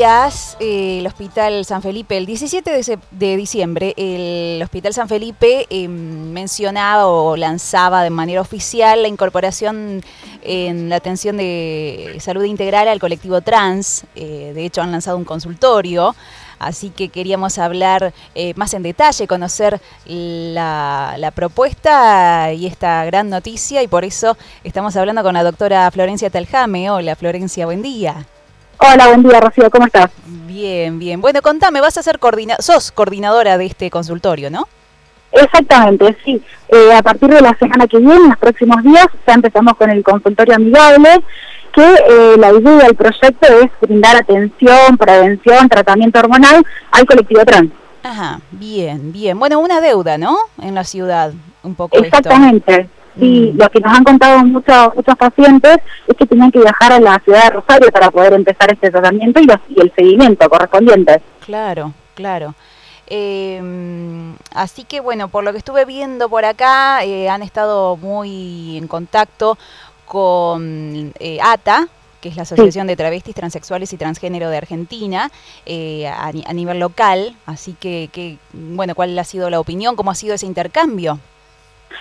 días, eh, el Hospital San Felipe, el 17 de, diciembre, el Hospital San Felipe em, mencionaba o lanzaba de manera oficial la incorporación en la atención de salud integral al colectivo trans. Eh, de hecho, han lanzado un consultorio. Así que queríamos hablar eh, más en detalle, conocer la, la, propuesta y esta gran noticia y por eso estamos hablando con la doctora Florencia Taljame. Hola Florencia, buen día. Hola, buen día, Rocío, ¿cómo estás? Bien, bien. Bueno, contame, vas a ser coordina sos coordinadora de este consultorio, ¿no? Exactamente, sí. Eh, a partir de la semana que viene, en los próximos días, ya empezamos con el consultorio amigable, que eh, la idea del proyecto es brindar atención, prevención, tratamiento hormonal al colectivo trans. Ajá, bien, bien. Bueno, una deuda, ¿no? En la ciudad, un poco. Exactamente. Sí, mm. lo que nos han contado muchos muchos pacientes es que tenían que viajar a la ciudad de Rosario para poder empezar este tratamiento y, y el seguimiento correspondiente. Claro, claro. Eh, así que bueno, por lo que estuve viendo por acá, eh, han estado muy en contacto con eh, ATA, que es la Asociación de Travestis, Transexuales y Transgénero de Argentina, eh, a, a, nivel local. Así que, que, bueno, ¿cuál ha sido la opinión? ¿Cómo ha sido ese intercambio?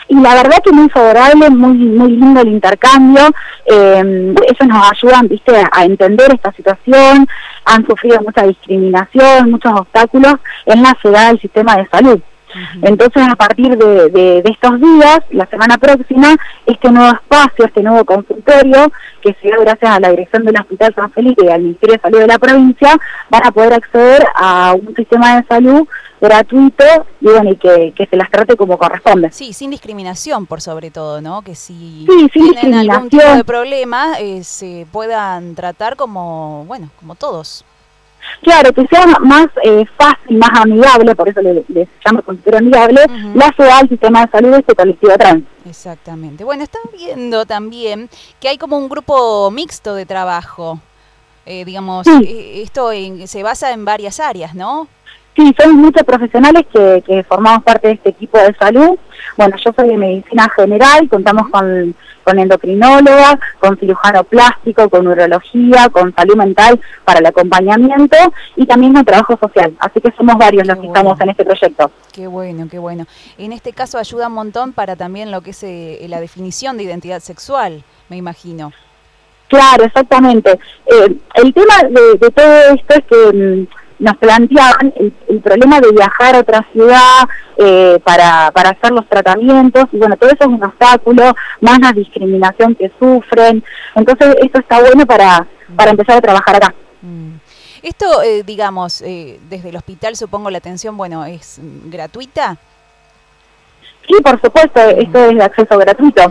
Y la verdad que muy favorable, muy muy lindo el intercambio, eh, ellos nos ayudan, viste, a entender esta situación, han sufrido mucha discriminación, muchos obstáculos en la ciudad del sistema de salud. Entonces, a partir de, estos días, la semana próxima, este nuevo espacio, este nuevo consultorio, que se da gracias a la dirección del Hospital San Felipe y al Ministerio de Salud de la provincia, van a poder acceder a un sistema de salud gratuito y bueno y que, se las trate como corresponde. Sí, sin discriminación por sobre todo, ¿no? Que si tienen algún tipo de problema eh, se puedan tratar como, bueno, como todos. Claro, que sea más eh, fácil, más amigable, por eso le, le llamo consultorio amigable, la ciudad, el sistema de salud de este colectivo trans. Exactamente. Bueno, están viendo también que hay como un grupo mixto de trabajo. Eh, digamos, eh, esto se basa en varias áreas, ¿no? Sí, somos muchos profesionales que, que formamos parte de este equipo de salud. Bueno, yo soy de medicina general, contamos con, con endocrinóloga, con cirujano plástico, con urología, con salud mental para el acompañamiento y también con trabajo social. Así que somos varios los que estamos en este proyecto. Qué bueno, qué bueno. En este caso ayuda un montón para también lo que es eh, la definición de identidad sexual, me imagino. Claro, exactamente. Eh, el tema de, de, todo esto es que mm, nos planteaban el, problema de viajar a otra ciudad eh, para, para hacer los tratamientos, y bueno, todo eso es un obstáculo, más la discriminación que sufren, entonces esto está bueno para, para empezar a trabajar acá. Mm. Esto, eh, digamos, eh, desde el hospital supongo la atención, bueno, ¿es gratuita? Sí, por supuesto, esto es de acceso gratuito.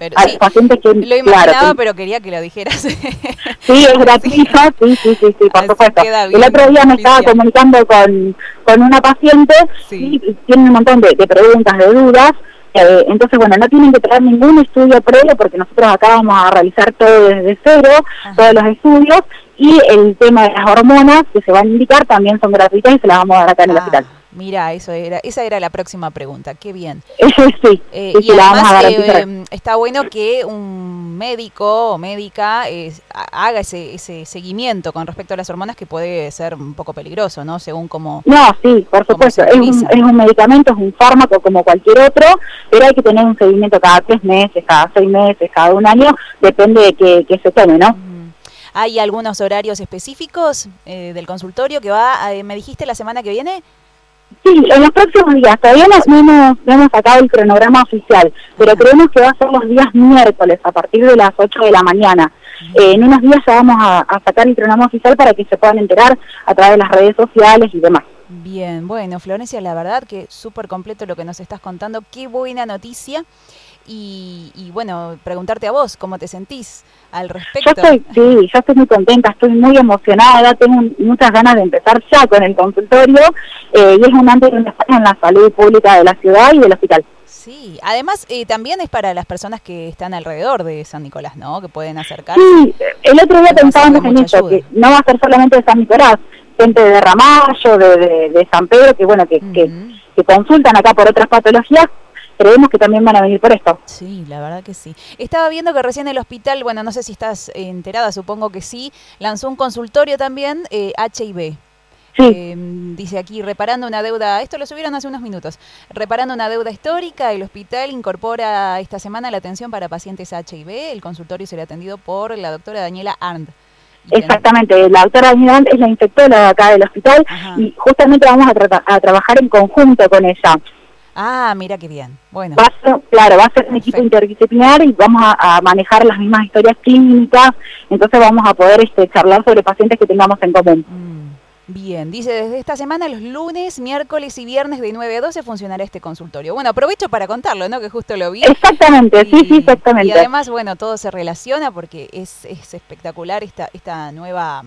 Pero, que, lo imaginaba, pero quería que lo dijeras. sí, es gratuito, sí, sí, sí, sí, por supuesto. El otro día me estaba comunicando con, con una paciente y tiene un montón de, preguntas, de dudas. Eh, entonces, bueno, no tienen que traer ningún estudio previo porque nosotros acá vamos a realizar todo desde cero, todos los estudios, y el tema de las hormonas que se van a indicar también son gratuitas y se las vamos a dar acá en el ah. hospital. Mira, eso era, esa era la próxima pregunta. Qué bien. sí, eh, y además eh, está bueno que un médico o médica haga ese, ese seguimiento con respecto a las hormonas que puede ser un poco peligroso, ¿no? Según como... No, sí, por supuesto. Es un, es un medicamento, es un fármaco como cualquier otro, pero hay que tener un seguimiento cada tres meses, cada seis meses, cada un año, depende de que, se tome, ¿no? ¿Hay algunos horarios específicos eh, del consultorio que va, me dijiste, la semana que viene? Sí, en los próximos días. Todavía no, hemos, hemos, sacado el cronograma oficial, pero creemos que va a ser los días miércoles a partir de las 8 de la mañana. Eh, en unos días ya vamos a, sacar el cronograma oficial para que se puedan enterar a través de las redes sociales y demás. Bien, bueno, Florencia, la verdad que súper completo lo que nos estás contando. Qué buena noticia. Y, y, bueno, preguntarte a vos, ¿cómo te sentís al respecto? Yo estoy, sí, yo estoy muy contenta, estoy muy emocionada, tengo muchas ganas de empezar ya con el consultorio eh, y es un antes y un después en la salud pública de la ciudad y del hospital. Sí, además eh, también es para las personas que están alrededor de San Nicolás, ¿no? Que pueden acercarse. Sí, el otro día pensábamos en eso, que no va a ser solamente de San Nicolás, gente de Ramallo, de, de, San Pedro, que bueno, que, que, que consultan acá por otras patologías, creemos que también van a venir por esto. Sí, la verdad que sí. Estaba viendo que recién el hospital, bueno, no sé si estás enterada, supongo que sí, lanzó un consultorio también, eh, HIV. Eh, dice aquí, reparando una deuda, esto lo subieron hace unos minutos, reparando una deuda histórica, el hospital incorpora esta semana la atención para pacientes HIV, el consultorio será atendido por la doctora Daniela Arndt. Exactamente, la doctora Arndt es la infectóloga acá del hospital y justamente vamos a, a trabajar en conjunto con ella. Ah, mira qué bien. Bueno. claro, va a ser un equipo interdisciplinar y vamos a, manejar las mismas historias clínicas, entonces vamos a poder este, charlar sobre pacientes que tengamos en común. Mm. Bien, dice, desde esta semana los lunes, miércoles y viernes de 9 a 12 funcionará este consultorio. Bueno, aprovecho para contarlo, ¿no? Que justo lo vi. Exactamente, sí, sí, exactamente. Y además, bueno, todo se relaciona porque es, es espectacular esta, esta nueva...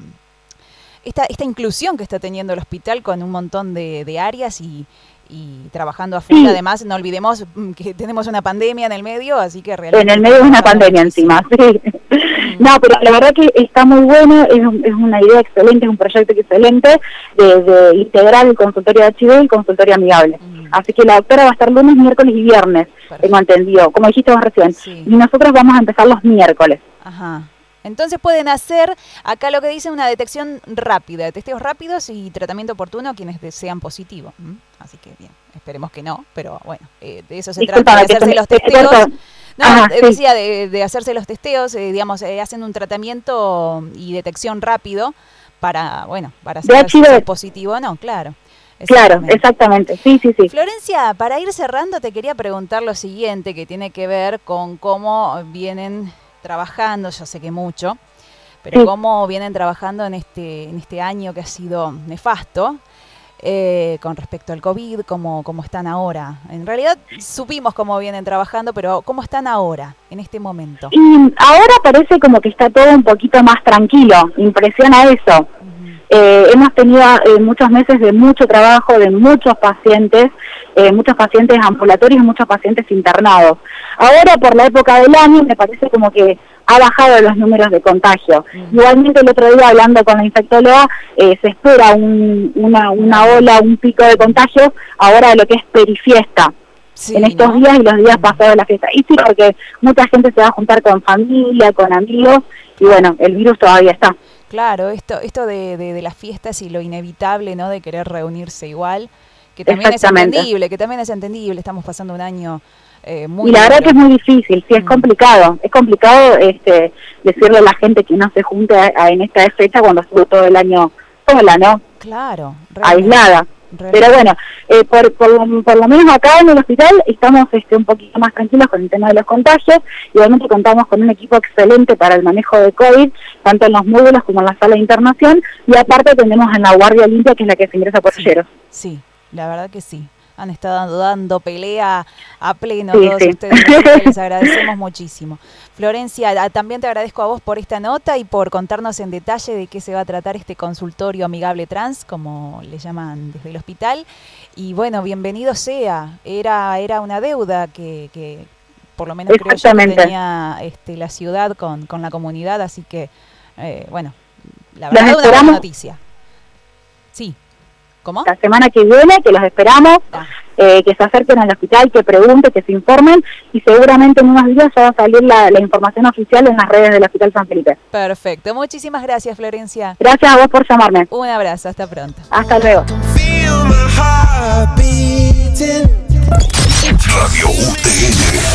Esta, esta inclusión que está teniendo el hospital con un montón de, de áreas y, y trabajando a full. Además, no olvidemos mm, que tenemos una pandemia en el medio, así que realmente... En el medio de una pandemia encima, sí. Mm. No, pero la verdad que está muy bueno, es, es una idea excelente, es un proyecto excelente de, integrar el consultorio de HIV y el consultorio amigable. Mm. Así que la doctora va a estar lunes, miércoles y viernes, tengo entendido, como dijiste vos recién. Y nosotros vamos a empezar los miércoles. Ajá. Entonces pueden hacer, acá lo que dice, una detección rápida, testeos rápidos y tratamiento oportuno a quienes desean positivo. Así que bien, esperemos que no, pero bueno, eh, de eso se trata, de hacerse los testeos. No, decía de, hacerse los testeos, eh, digamos, eh, hacen un tratamiento y detección rápido para, bueno, para saber si es positivo o no, claro. Claro, exactamente. Sí, sí, sí. Florencia, para ir cerrando te quería preguntar lo siguiente que tiene que ver con cómo vienen trabajando, yo sé que mucho, pero cómo vienen trabajando en este, en este año que ha sido nefasto. Eh, con respecto al COVID, cómo, cómo están ahora. En realidad supimos cómo vienen trabajando, pero ¿cómo están ahora, en este momento? Y ahora parece como que está todo un poquito más tranquilo, impresiona eso. Eh, hemos tenido eh, muchos meses de mucho trabajo, de muchos pacientes, muchos pacientes ambulatorios y muchos pacientes internados. Ahora, por la época del año, me parece como que ha bajado los números de contagio. Igualmente el otro día hablando con la infectóloga eh, se espera una, una ola, un pico de contagio ahora de lo que es perifiesta. en estos días y los días pasados de la fiesta. Y sí, porque mucha gente se va a juntar con familia, con amigos, y bueno, el virus todavía está. Claro, esto, esto de, de, de las fiestas y lo inevitable, ¿no? De querer reunirse igual, que también es entendible, que también es entendible, estamos pasando un año eh, y la verdad que es muy difícil, sí, es mm. complicado. Es complicado este, decirle a la gente que no se junte en esta fecha cuando estuvo todo el año sola, ¿no? Claro. Aislada. Pero bueno, eh, por, por, lo menos acá en el hospital estamos este, un poquito más tranquilos con el tema de los contagios. y Igualmente contamos con un equipo excelente para el manejo de COVID, tanto en los módulos como en la sala de internación. Y aparte tenemos en la guardia limpia, que es la que se ingresa por sí, Sí, la verdad que sí han estado dando pelea a pleno todos ustedes. Les agradecemos muchísimo. Florencia, también te agradezco a vos por esta nota y por contarnos en detalle de qué se va a tratar este consultorio amigable trans, como le llaman desde el hospital. Y bueno, bienvenido sea. Era, era una deuda que, que por lo menos creo yo que tenía este, la ciudad con, con la comunidad, así que, eh, bueno, la verdad es una buena noticia. Sí. ¿Cómo? La semana que viene, que los esperamos, ah. eh, que se acerquen al hospital, que pregunten, que se informen y seguramente en unos días ya va a salir la, información oficial en las redes del Hospital San Felipe. Perfecto. Muchísimas gracias, Florencia. Gracias a vos por llamarme. Un abrazo. Hasta pronto. Hasta luego. Radio UTN